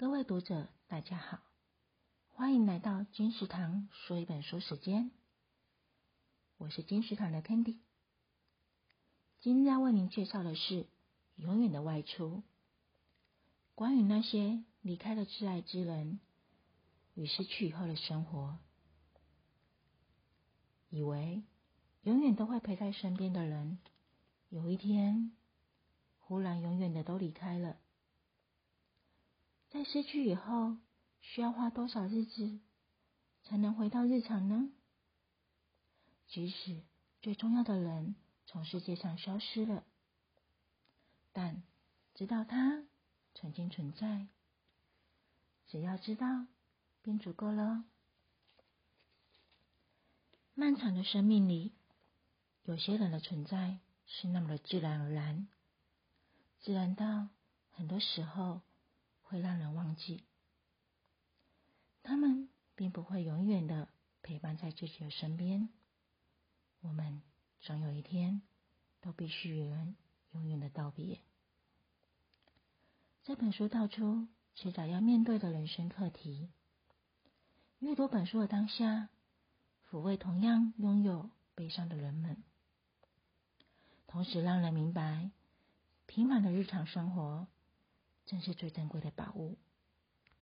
各位读者，大家好，欢迎来到金石堂说一本书时间。我是金石堂的 Candy，今天要为您介绍的是《永远的外出》，关于那些离开了挚爱之人与失去以后的生活。以为永远都会陪在身边的人，有一天忽然永远的都离开。在失去以后，需要花多少日子才能回到日常呢？即使最重要的人从世界上消失了，但知道他曾经存在，只要知道便足够了。漫长的生命里，有些人的存在是那么的自然而然，自然到很多时候。会让人忘记，他们并不会永远的陪伴在自己的身边。我们总有一天都必须与人永远的道别。这本书道出迟早要面对的人生课题。阅读本书的当下，抚慰同样拥有悲伤的人们，同时让人明白平凡的日常生活。正是最珍贵的宝物。